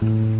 嗯。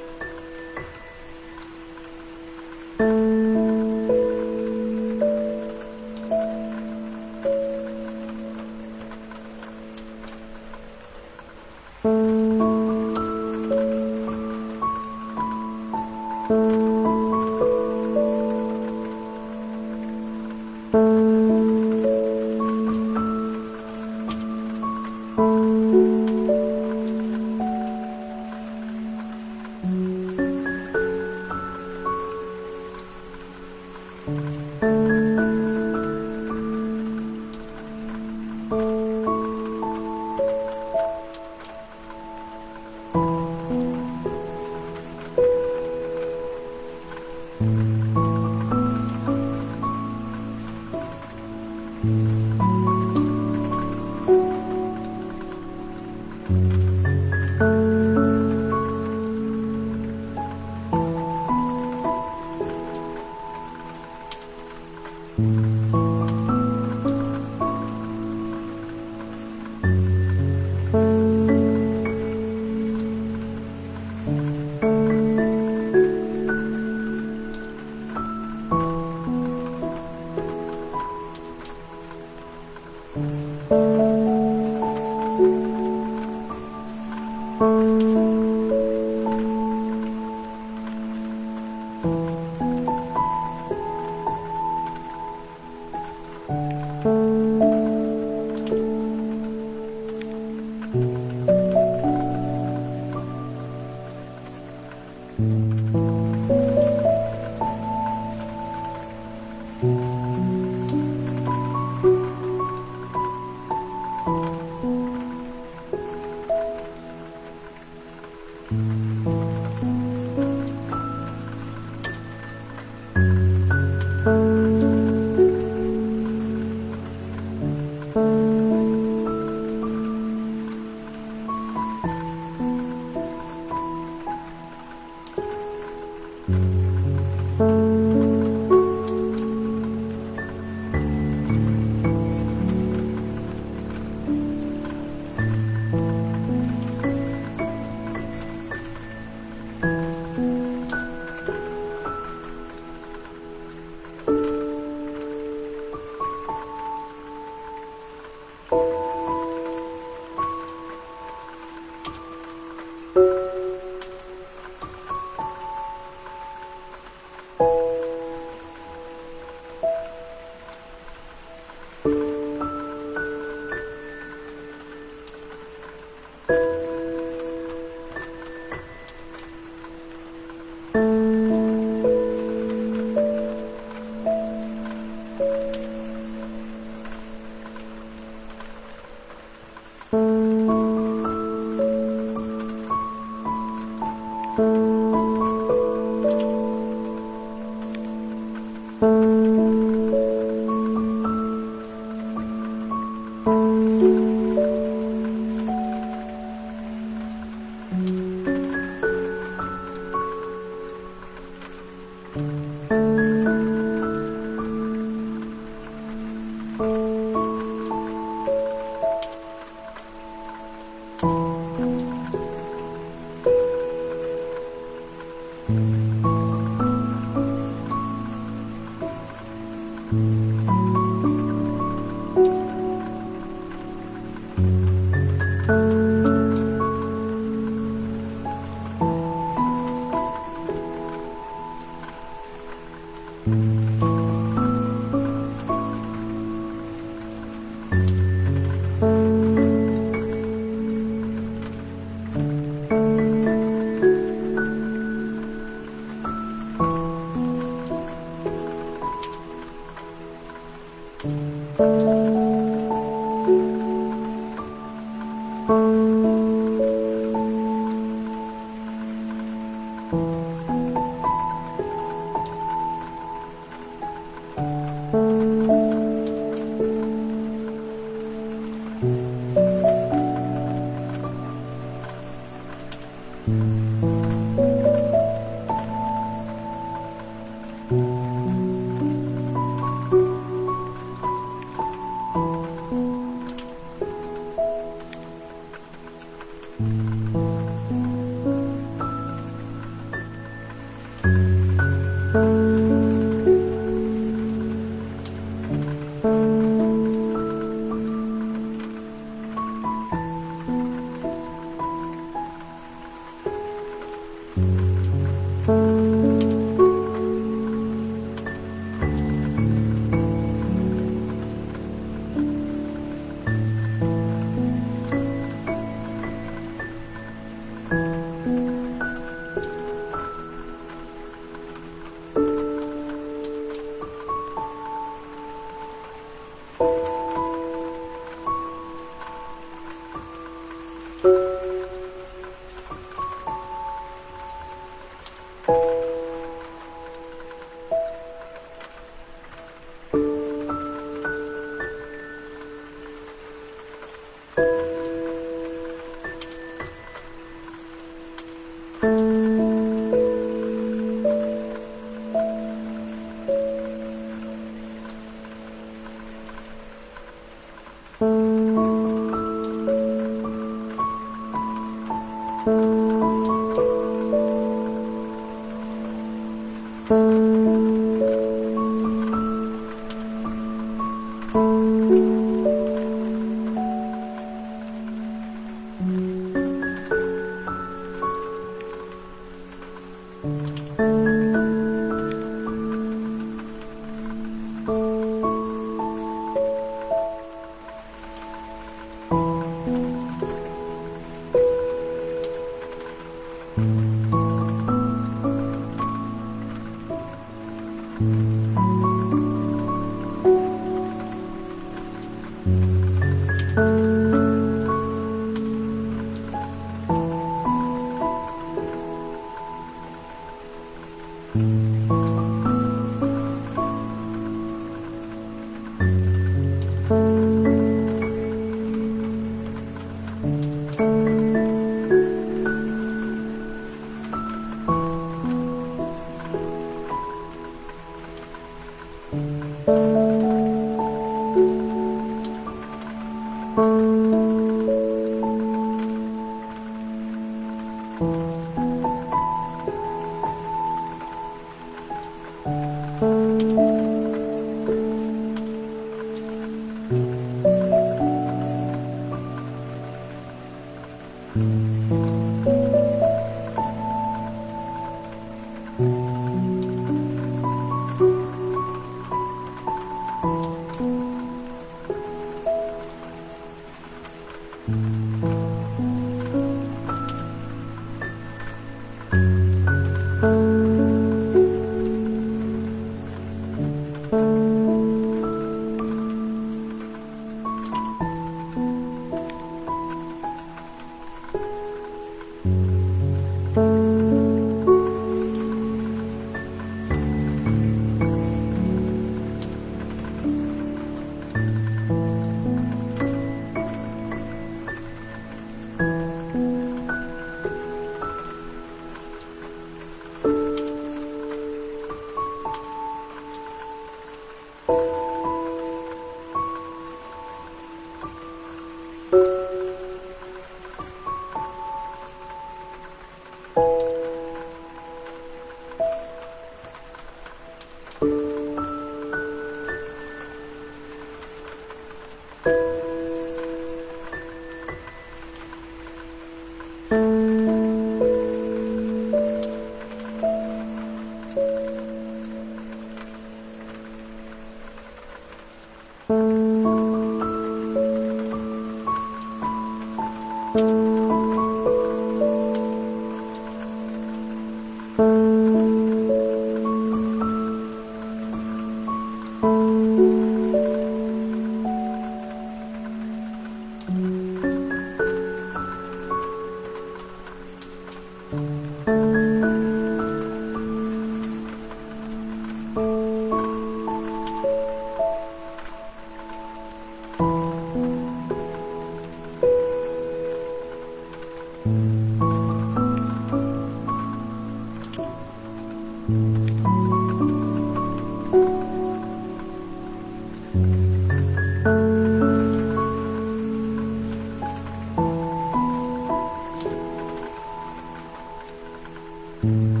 You